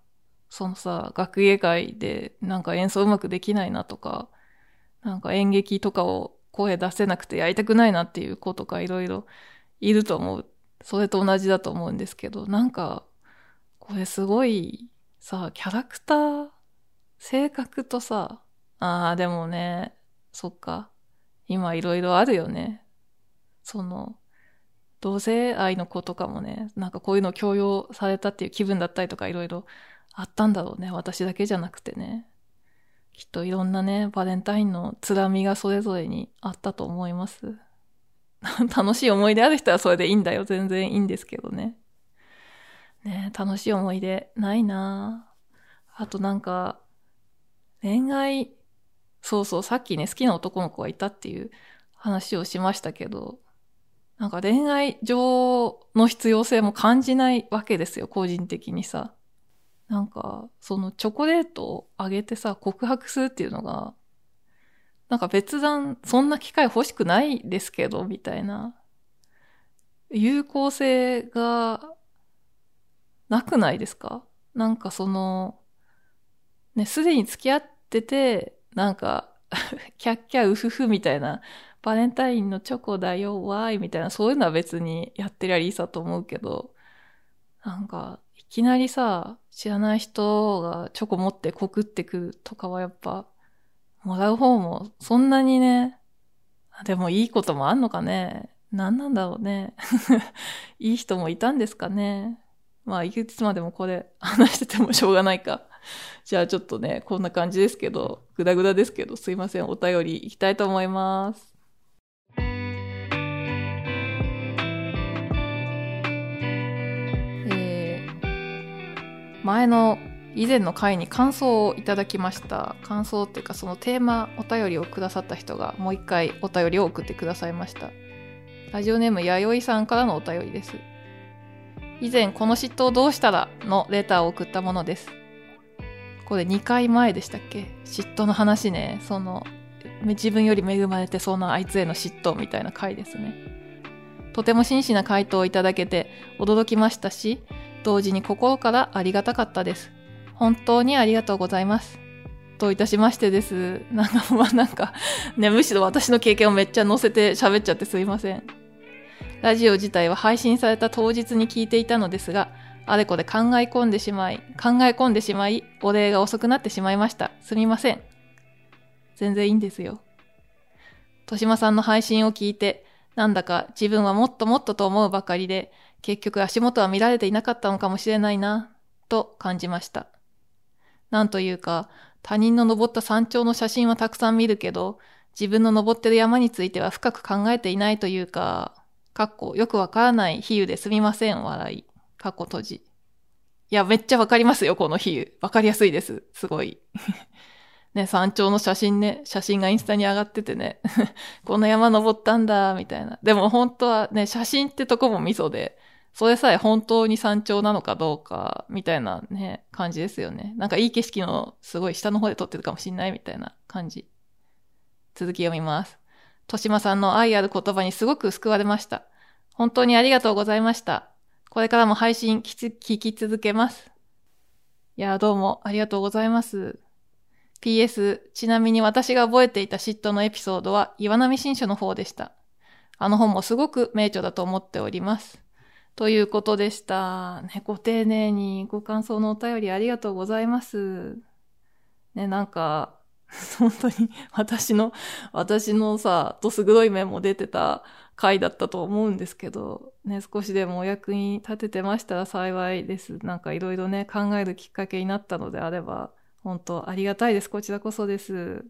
そのさ、学芸会でなんか演奏うまくできないなとか、なんか演劇とかを声出せなくてやりたくないなっていう子とかいろいろいると思う。それと同じだと思うんですけど、なんか、これすごいさ、キャラクター、性格とさ、ああ、でもね、そっか。今いろいろあるよね。その、同性愛の子とかもね、なんかこういうの強要されたっていう気分だったりとかいろいろあったんだろうね。私だけじゃなくてね。きっといろんなね、バレンタインのつらみがそれぞれにあったと思います。(laughs) 楽しい思い出ある人はそれでいいんだよ。全然いいんですけどね。ね楽しい思い出ないなあとなんか、恋愛、そうそう、さっきね、好きな男の子がいたっていう話をしましたけど、なんか恋愛上の必要性も感じないわけですよ、個人的にさ。なんか、そのチョコレートをあげてさ、告白するっていうのが、なんか別段、そんな機会欲しくないですけど、みたいな。有効性がなくないですか？なんかその、ね、すでに付き合ってて、なんか (laughs) キャッキャウフフみたいな、バレンタインのチョコだよ、わーい、みたいな、そういうのは別にやってりゃいいさと思うけど、なんか、いきなりさ、知らない人がチョコ持って告ってくるとかはやっぱ、もらう方もそんなにね、でもいいこともあんのかね何なんだろうね。(laughs) いい人もいたんですかね。まあ、いくつまでもこれ話しててもしょうがないか。じゃあちょっとね、こんな感じですけど、ぐだぐだですけど、すいません。お便りいきたいと思います。前の以前の回に感想をいただきました。感想っていうかそのテーマお便りをくださった人がもう一回お便りを送ってくださいました。ラジオネームやよいさんからのお便りです。以前この嫉妬をどうしたらのレターを送ったものです。これ2回前でしたっけ？嫉妬の話ね。その自分より恵まれてそうなあいつへの嫉妬みたいな回ですね。とても真摯な回答をいただけて驚きましたし同時に心からありがたかったです。本当にありがとうございます。どういたしましてです。なんか、まあなんか、ね、むしろ私の経験をめっちゃ載せて喋っちゃってすいません。ラジオ自体は配信された当日に聞いていたのですが、あれこれ考え込んでしまい、考え込んでしまい、お礼が遅くなってしまいました。すみません。全然いいんですよ。豊島さんの配信を聞いて、なんだか自分はもっともっとと思うばかりで、結局足元は見られていなかったのかもしれないな、と感じました。なんというか、他人の登った山頂の写真はたくさん見るけど、自分の登ってる山については深く考えていないというか、かっこよくわからない比喩ですみません、笑い。かっこ閉じ。いや、めっちゃわかりますよ、この比喩。わかりやすいです。すごい。(laughs) ね、山頂の写真ね、写真がインスタに上がっててね、(laughs) この山登ったんだ、みたいな。でも本当はね、写真ってとこもミソで、それさえ本当に山頂なのかどうか、みたいなね、感じですよね。なんかいい景色のすごい下の方で撮ってるかもしんないみたいな感じ。続き読みます。としまさんの愛ある言葉にすごく救われました。本当にありがとうございました。これからも配信聞き続けます。いや、どうもありがとうございます。PS、ちなみに私が覚えていた嫉妬のエピソードは岩波新書の方でした。あの本もすごく名著だと思っております。ということでした。ね、ご丁寧にご感想のお便りありがとうございます。ね、なんか、(laughs) 本当に私の、私のさ、どす黒い面も出てた回だったと思うんですけど、ね、少しでもお役に立ててましたら幸いです。なんかいろいろね、考えるきっかけになったのであれば、本当ありがたいです。こちらこそです。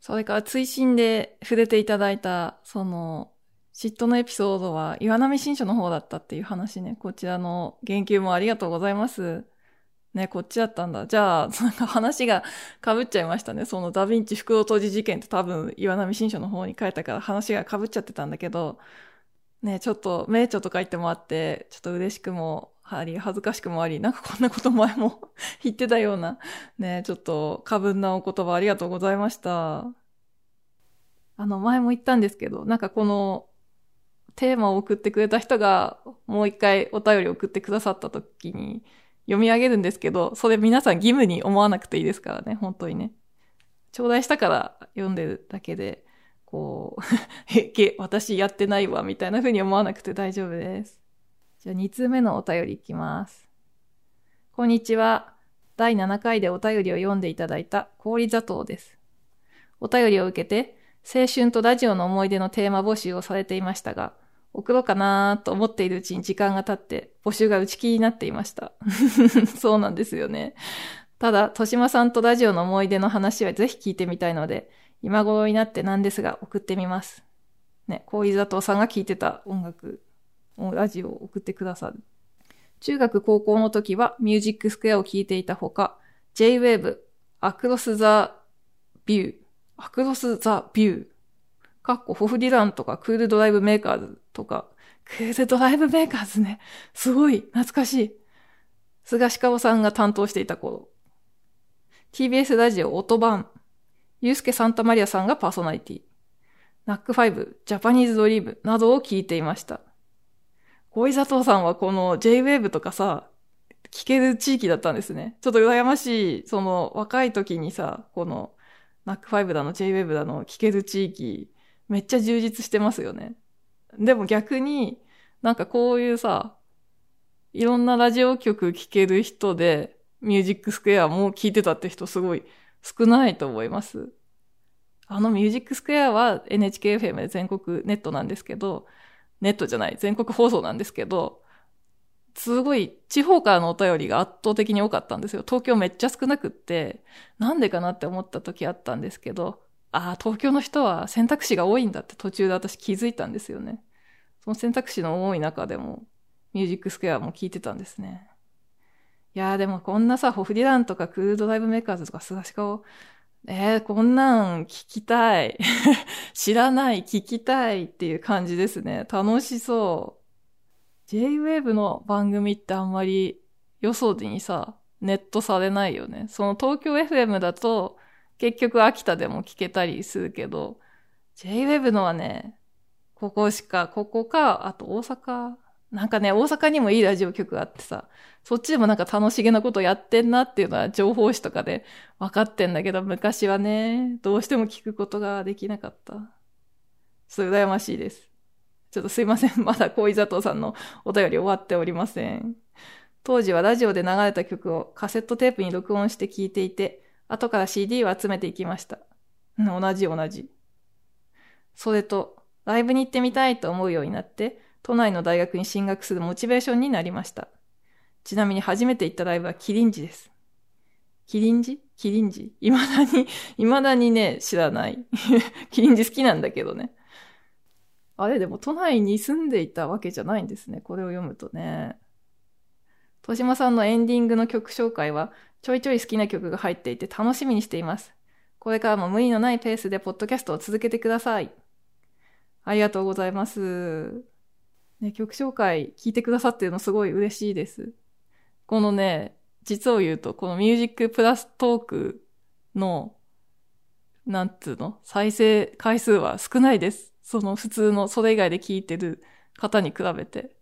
それから追伸で触れていただいた、その、嫉妬のエピソードは岩波新書の方だったっていう話ね。こちらの言及もありがとうございます。ね、こっちだったんだ。じゃあ、なんか話が被っちゃいましたね。そのダヴィンチ袋閉じ事件って多分岩波新書の方に書いたから話が被っちゃってたんだけど、ね、ちょっと名著とか言ってもあって、ちょっと嬉しくもあり、恥ずかしくもあり、なんかこんなこと前も (laughs) 言ってたような、ね、ちょっと過分なお言葉ありがとうございました。あの、前も言ったんですけど、なんかこのテーマを送ってくれた人がもう一回お便り送ってくださった時に読み上げるんですけど、それ皆さん義務に思わなくていいですからね、本当にね。頂戴したから読んでるだけで、こう、(laughs) え、け、私やってないわ、みたいな風に思わなくて大丈夫です。じゃあ2通目のお便りいきます。こんにちは。第7回でお便りを読んでいただいた氷砂糖です。お便りを受けて、青春とラジオの思い出のテーマ募集をされていましたが、送ろうかなと思っているうちに時間が経って、募集が打ち切りになっていました。(laughs) そうなんですよね。ただ、としまさんとラジオの思い出の話はぜひ聞いてみたいので、今頃になってなんですが送ってみます。ね、氷砂糖さんが聞いてた音楽、ラジオを送ってくださる。中学高校の時はミュージックスクエアを聞いていたほか、J-Wave、アクロス・ザ・ビュー、Across the View、かっこホフディランとか Cool Drive Makers とか、 Cool Drive Makers ね、すごい懐かしい。スガシカオさんが担当していた頃。TBS ラジオ音版、ユースケ・サンタマリアさんがパーソナリティ、 NACK5、Japanese Dream などを聞いていました。小井佐藤さんはこの J-Wave とかさ、聞ける地域だったんですね。ちょっと羨ましい、その若い時にさ、このナックファイブだの J-Wave だの聞ける地域、めっちゃ充実してますよね。でも逆に、なんかこういうさ、いろんなラジオ局聞ける人で、ミュージックスクエアも聞いてたって人すごい少ないと思います。あのミュージックスクエアは NHKFM で全国ネットなんですけど、ネットじゃない、全国放送なんですけど、すごい地方からのお便りが圧倒的に多かったんですよ。東京めっちゃ少なくって、なんでかなって思った時あったんですけど、ああ、東京の人は選択肢が多いんだって途中で私気づいたんですよね。その選択肢の多い中でも、ミュージックスクエアも聞いてたんですね。いやーでもこんなさ、ホフディランとかクールドライブメーカーズとかスガシカを、えー、こんなん聞きたい。(laughs) 知らない、聞きたいっていう感じですね。楽しそう。J-Wave の番組ってあんまりよそにさ、ネットされないよね。その東京 FM だと結局秋田でも聞けたりするけど、J-Wave のはね、ここしか、ここか、あと大阪なんかね、大阪にもいいラジオ局があってさ、そっちでもなんか楽しげなことやってんなっていうのは情報誌とかで分かってんだけど、昔はね、どうしても聞くことができなかった。そう羨ましいです。ちょっとすいません。まだ小井佐藤さんのお便り終わっておりません。当時はラジオで流れた曲をカセットテープに録音して聴いていて、後から CD を集めていきました。同じ同じ。それと、ライブに行ってみたいと思うようになって、都内の大学に進学するモチベーションになりました。ちなみに初めて行ったライブはキリンジです。キリンジ？キリンジ？未だに、未だにね、知らない。(laughs) キリンジ好きなんだけどね。あれ、でも都内に住んでいたわけじゃないんですね。これを読むとね。戸島さんのエンディングの曲紹介は、ちょいちょい好きな曲が入っていて楽しみにしています。これからも無理のないペースでポッドキャストを続けてください。ありがとうございます。ね、曲紹介聞いてくださってるのすごい嬉しいです。このね、実を言うと、このミュージックプラストークの、なんつうの？再生回数は少ないです。その普通の、それ以外で聞いてる方に比べて。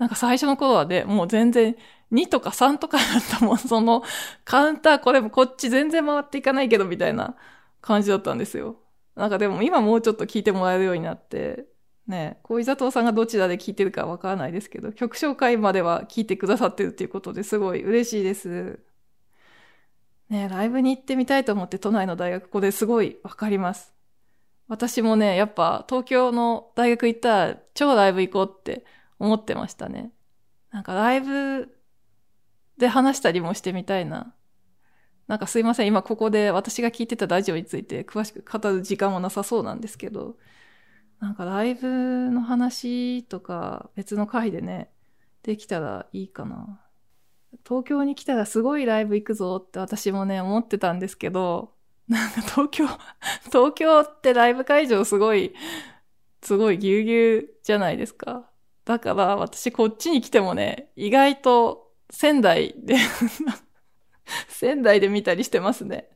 なんか最初の頃はね、もう全然2とか3とかだったもん。(laughs) そのカウンターこれもこっち全然回っていかないけどみたいな感じだったんですよ。なんかでも今もうちょっと聞いてもらえるようになって、ね、小井佐藤さんがどちらで聞いてるかわからないですけど、曲紹介までは聞いてくださってるっていうことですごい嬉しいです。ね、ライブに行ってみたいと思って都内の大学、ここですごいわかります。私もね、やっぱ東京の大学行ったら超ライブ行こうって思ってましたね。なんかライブで話したりもしてみたいな。なんかすいません、今ここで私が聞いてたラジオについて詳しく語る時間もなさそうなんですけど、なんかライブの話とか別の回でね、できたらいいかな。東京に来たらすごいライブ行くぞって私もね、思ってたんですけど、なんか東京、東京ってライブ会場すごい、すごいぎゅうぎゅうじゃないですか。だから私こっちに来てもね、意外と仙台で (laughs) 仙台で見たりしてますね。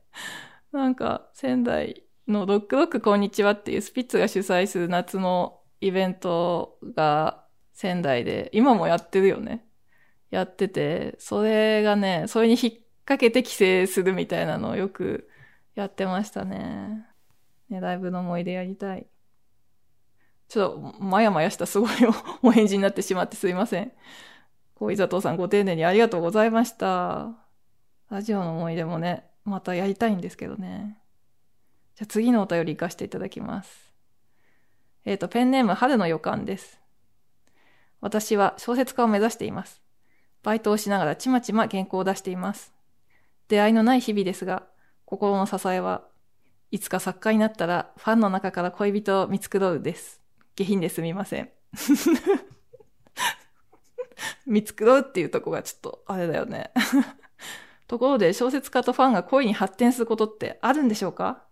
なんか仙台のロックロックこんにちはっていうスピッツが主催する夏のイベントが仙台で、今もやってるよね。やってて、それがね、それに引っ掛けて帰省するみたいなのをよくやってましたね。ね、ライブの思い出やりたい。ちょっと、まやまやしたすごい (laughs) お返事になってしまってすいません。小井佐藤さんご丁寧にありがとうございました。ラジオの思い出もね、またやりたいんですけどね。じゃあ次のお便り行かせていただきます。えっ、ー、と、ペンネーム春の予感です。私は小説家を目指しています。バイトをしながらちまちま原稿を出しています。出会いのない日々ですが、心の支えはいつか作家になったらファンの中から恋人を見つくろうです。下品ですみません。(laughs) 見つくろうっていうとこがちょっと、あれだよね。(laughs) ところで小説家とファンが恋に発展することってあるんでしょうか？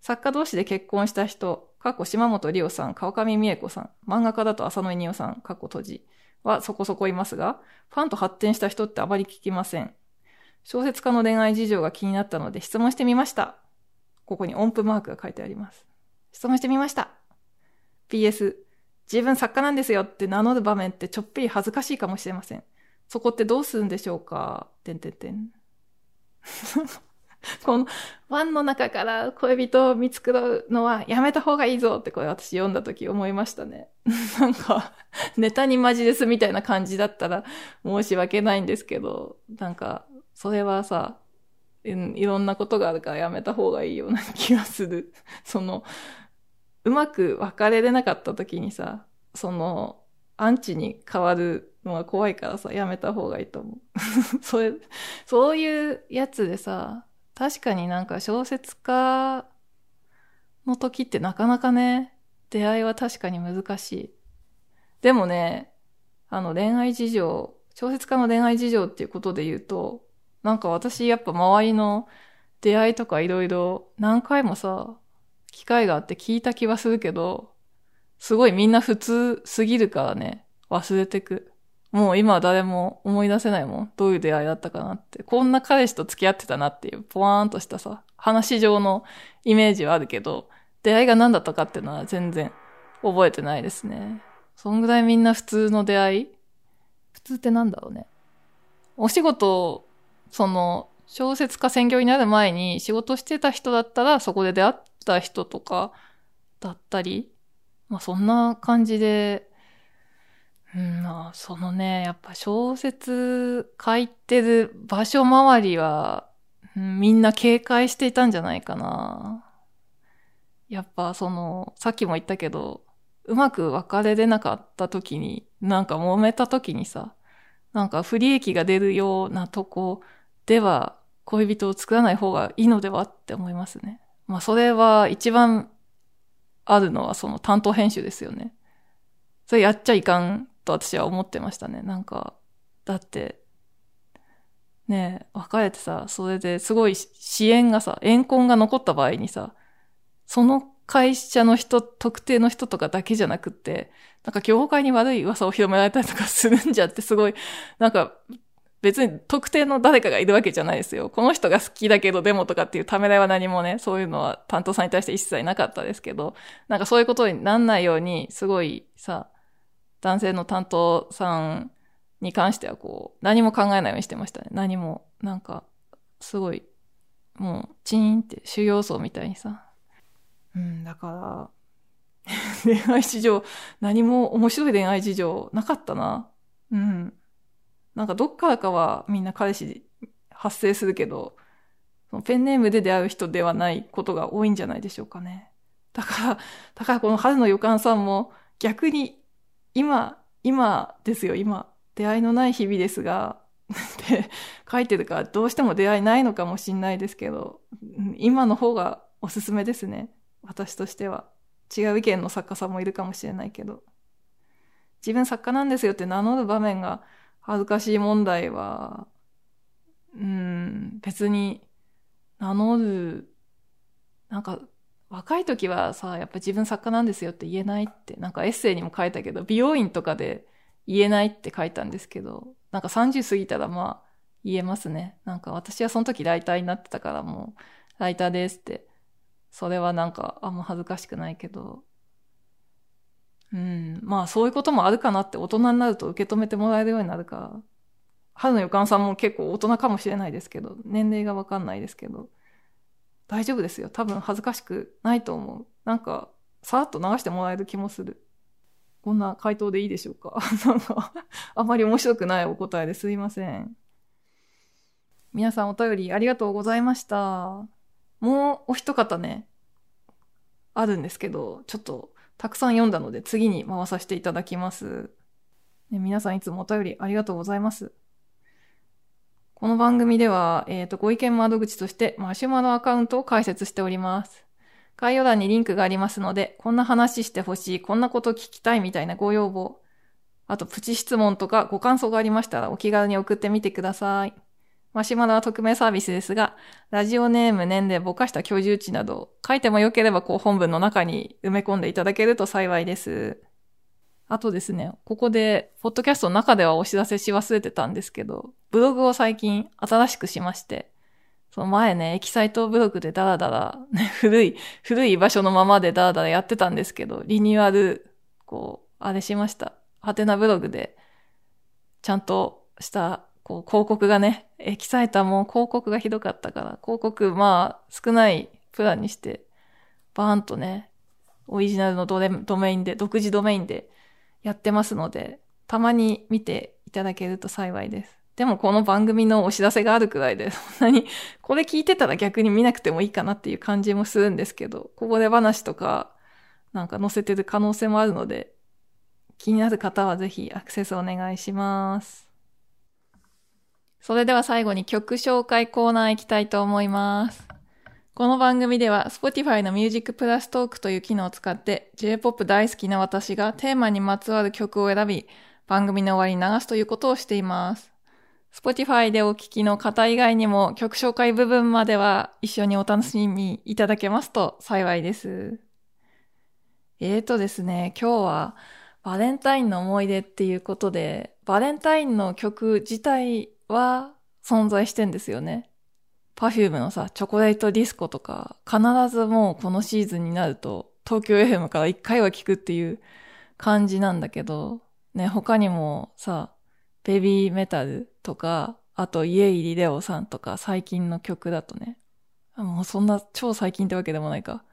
作家同士で結婚した人、過去島本理夫さん、川上美恵子さん、漫画家だと浅野稲夫さん、過去閉じはそこそこいますが、ファンと発展した人ってあまり聞きません。小説家の恋愛事情が気になったので質問してみました。ここに音符マークが書いてあります。質問してみました。PS、自分作家なんですよって名乗る場面ってちょっぴり恥ずかしいかもしれません。そこってどうするんでしょうか？てんてんてん。(laughs) この、ワンの中から恋人を見つくるのはやめた方がいいぞってこれ私読んだ時思いましたね。(laughs) なんか、ネタにマジですみたいな感じだったら申し訳ないんですけど、なんか、それはさ、いろんなことがあるからやめた方がいいような気がする。その、うまく別れれなかった時にさ、その、アンチに変わるのが怖いからさ、やめた方がいいと思う。(laughs) それ、そういうやつでさ、確かになんか小説家の時ってなかなかね、出会いは確かに難しい。でもね、あの恋愛事情、小説家の恋愛事情っていうことで言うと、なんか私やっぱ周りの出会いとかいろいろ何回もさ、機会があって聞いた気はするけど、すごいみんな普通すぎるからね、忘れてく。もう今は誰も思い出せないもん。どういう出会いだったかなって。こんな彼氏と付き合ってたなっていう、ポワーンとしたさ、話上のイメージはあるけど、出会いが何だったかっていうのは全然覚えてないですね。そんぐらいみんな普通の出会い？普通ってなんだろうね。お仕事、その、小説家専業になる前に仕事してた人だったらそこで出会った人とかだったり、まあそんな感じで、うん、まあそのね、やっぱ小説書いてる場所周りは、うん、みんな警戒していたんじゃないかな。やっぱその、さっきも言ったけど、うまく別れれなかった時に、なんか揉めた時にさ、なんか不利益が出るようなとこでは恋人を作らない方がいいのではって思いますね。まあそれは一番あるのはその担当編集ですよね。それやっちゃいかんと私は思ってましたね。なんか、だって、ねえ、別れてさ、それですごい支援がさ、怨恨が残った場合にさ、その会社の人、特定の人とかだけじゃなくって、なんか業界に悪い噂を広められたりとかするんじゃってすごい、なんか別に特定の誰かがいるわけじゃないですよ。この人が好きだけどデモとかっていうためらいは何もね、そういうのは担当さんに対して一切なかったですけど、なんかそういうことになんないように、すごいさ、男性の担当さんに関してはこう、何も考えないようにしてましたね。何も。なんか、すごい、もう、チーンって修行僧みたいにさ。うん、だから、(laughs) 恋愛事情、何も面白い恋愛事情なかったな。うん。なんかどっからかはみんな彼氏発生するけど、ペンネームで出会う人ではないことが多いんじゃないでしょうかね。だから、だからこの春の予感さんも逆に今、今ですよ、今。出会いのない日々ですが、って書いてるからどうしても出会いないのかもしんないですけど、今の方がおすすめですね。私としては。違う意見の作家さんもいるかもしれないけど。自分作家なんですよって名乗る場面が恥ずかしい問題は、うん、別に名乗る、なんか、若い時はさ、やっぱ自分作家なんですよって言えないって、なんかエッセイにも書いたけど、美容院とかで言えないって書いたんですけど、なんか30過ぎたらまあ言えますね。なんか私はその時ライターになってたからもう、ライターですって。それはなんかあんま恥ずかしくないけど、うん。まあそういうこともあるかなって大人になると受け止めてもらえるようになるか。春の予感さんも結構大人かもしれないですけど、年齢がわかんないですけど、大丈夫ですよ。多分恥ずかしくないと思う。なんか、さらっと流してもらえる気もする。こんな回答でいいでしょうか (laughs) なんか、あまり面白くないお答えですいません。皆さんお便りありがとうございました。もうお一方ね、あるんですけど、ちょっとたくさん読んだので次に回させていただきます。ね、皆さんいつもお便りありがとうございます。この番組では、えっ、ー、と、ご意見窓口としてマシュマロアカウントを開設しております。概要欄にリンクがありますので、こんな話してほしい、こんなこと聞きたいみたいなご要望、あとプチ質問とかご感想がありましたらお気軽に送ってみてください。マシュマロは匿名サービスですが、ラジオネーム、年齢、ぼかした居住地など、書いてもよければこう本文の中に埋め込んでいただけると幸いです。あとですね、ここで、ポッドキャストの中ではお知らせし忘れてたんですけど、ブログを最近新しくしまして、その前ね、エキサイトブログでダラダラ、ね、(laughs) 古い、古い場所のままでダラダラやってたんですけど、リニューアル、こう、あれしました。ハテナブログで、ちゃんとしたこう、広告がね、エキサイターも広告がひどかったから、広告、まあ、少ないプランにして、バーンとね、オリジナルのドドメインで、独自ドメインでやってますので、たまに見ていただけると幸いです。でもこの番組のお知らせがあるくらいで、(laughs) そんなに、これ聞いてたら逆に見なくてもいいかなっていう感じもするんですけど、こぼれ話とか、なんか載せてる可能性もあるので、気になる方はぜひアクセスお願いします。それでは最後に曲紹介コーナー行きたいと思います。この番組では Spotify の Music Plus Talk という機能を使って J-POP 大好きな私がテーマにまつわる曲を選び番組の終わりに流すということをしています。Spotify でお聴きの方以外にも曲紹介部分までは一緒にお楽しみいただけますと幸いです。えーとですね、今日はバレンタインの思い出っていうことで、バレンタインの曲自体は存在してんですよね。パフュームのさ、チョコレートディスコとか、必ずもうこのシーズンになると、東京 FM から一回は聞くっていう感じなんだけど、ね、他にもさ、ベビーメタルとか、あと家入りレオさんとか最近の曲だとね、もうそんな超最近ってわけでもないか。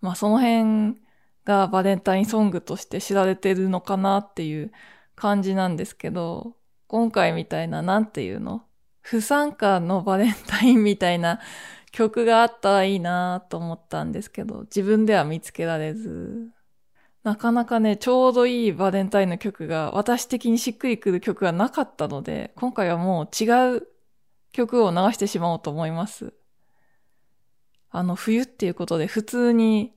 まあその辺がバレンタインソングとして知られてるのかなっていう感じなんですけど、今回みたいな、なんていうの？不参加のバレンタインみたいな (laughs) 曲があったらいいなと思ったんですけど、自分では見つけられず、なかなかね、ちょうどいいバレンタインの曲が、私的にしっくりくる曲がなかったので、今回はもう違う曲を流してしまおうと思います。あの、冬っていうことで普通に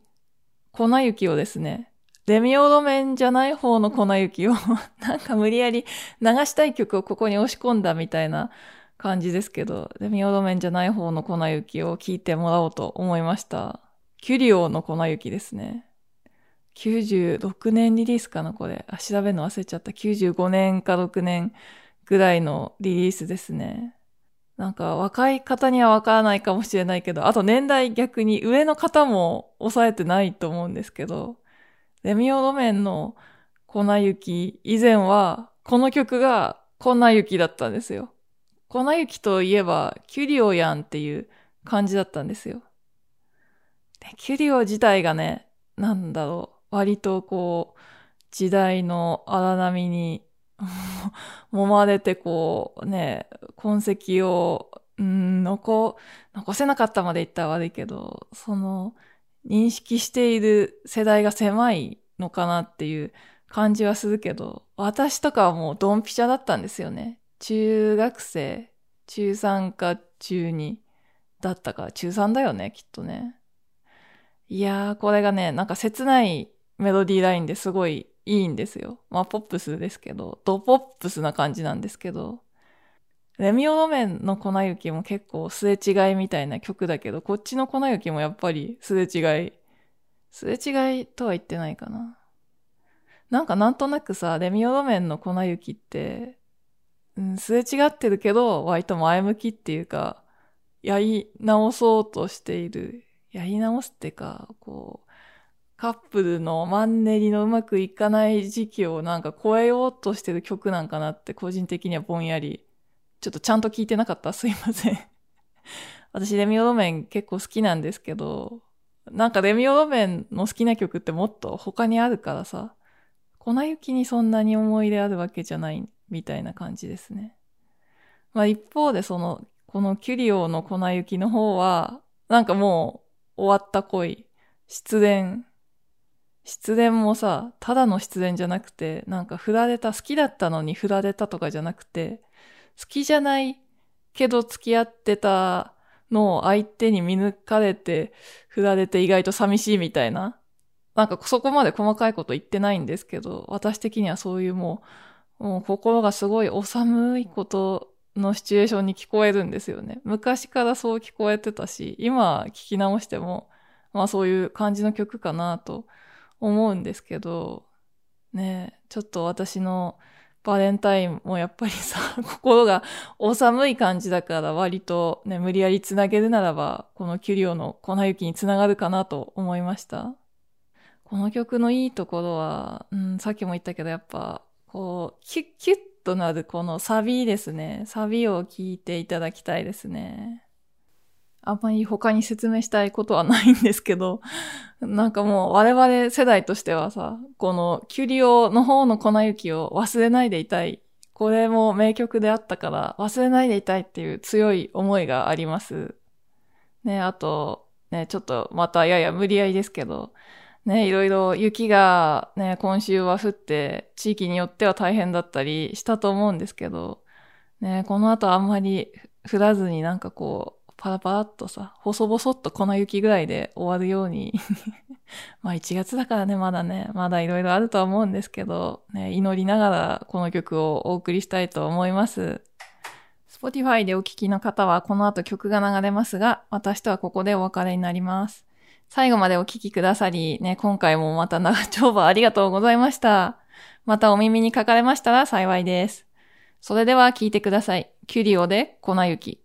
粉雪をですね、デミオロメンじゃない方の粉雪を (laughs) なんか無理やり流したい曲をここに押し込んだみたいな感じですけど、デミオロメンじゃない方の粉雪を聞いてもらおうと思いました。キュリオの粉雪ですね。96年リリースかな、これ。あ、調べるの忘れちゃった。95年か6年ぐらいのリリースですね。なんか若い方にはわからないかもしれないけど、あと年代逆に上の方も抑えてないと思うんですけど、レミオロメンの粉雪、以前はこの曲が粉雪だったんですよ。粉雪といえばキュリオやんっていう感じだったんですよ。でキュリオ自体がね、なんだろう、割とこう、時代の荒波に (laughs) 揉まれてこうね、痕跡を、うん、残、残せなかったまで言ったら悪いけど、その、認識している世代が狭いのかなっていう感じはするけど、私とかはもうドンピシャだったんですよね。中学生、中3か中2だったから、中3だよね、きっとね。いやー、これがね、なんか切ないメロディーラインですごいいいんですよ。まあ、ポップスですけど、ドポップスな感じなんですけど、レミオロメンの粉雪も結構すれ違いみたいな曲だけど、こっちの粉雪もやっぱりすれ違い。すれ違いとは言ってないかな。なんかなんとなくさ、レミオロメンの粉雪って、うん、すれ違ってるけど、割と前向きっていうか、やり直そうとしている。やり直すってか、こう、カップルのマンネリのうまくいかない時期をなんか超えようとしてる曲なんかなって個人的にはぼんやり。ちょっとちゃんと聞いてなかった？(laughs) すいません私レミオロメン結構好きなんですけど、なんかレミオロメンの好きな曲ってもっと他にあるからさ、粉雪にそんなに思い入れあるわけじゃないみたいな感じですね。まあ一方でその、このキュリオの粉雪の方は、なんかもう終わった恋、失恋失恋もさ、ただの失恋じゃなくて、なんか振られた、好きだったのに振られたとかじゃなくて、好きじゃないけど付き合ってたのを相手に見抜かれて、振られて意外と寂しいみたいな。なんかそこまで細かいこと言ってないんですけど、私的にはそういうもう、もう心がすごいお寒いことのシチュエーションに聞こえるんですよね。昔からそう聞こえてたし、今聞き直しても、まあそういう感じの曲かなと思うんですけど、ねちょっと私のバレンタインもやっぱりさ、(laughs) 心がお寒い感じだから割とね、無理やりつなげるならば、このキュリオの粉雪につながるかなと思いました。この曲のいいところは、うん、さっきも言ったけどやっぱ、こう、キュッキュッとなるこのサビですね。サビを聴いていただきたいですね。あんまり他に説明したいことはないんですけど、(laughs) なんかもう我々世代としてはさ、このキュリオの方の粉雪を忘れないでいたい。これも名曲であったから忘れないでいたいっていう強い思いがあります。ね、あと、ね、ちょっとまたやや無理やりですけど、ね、いろいろ雪がね、今週は降って、地域によっては大変だったりしたと思うんですけど、ね、この後あんまり降らずになんかこう、パラパラっとさ、細々っと粉雪ぐらいで終わるように (laughs) まあ1月だからね、まだね、まだいろいろあるとは思うんですけど、ね、祈りながらこの曲をお送りしたいと思います。Spotify でお聴きの方はこの後曲が流れますが、私とはここでお別れになります。最後までお聴きくださり、ね、今回もまた長丁場ありがとうございました。またお耳にかかれましたら幸いです。それでは聴いてください。キュリオで粉雪。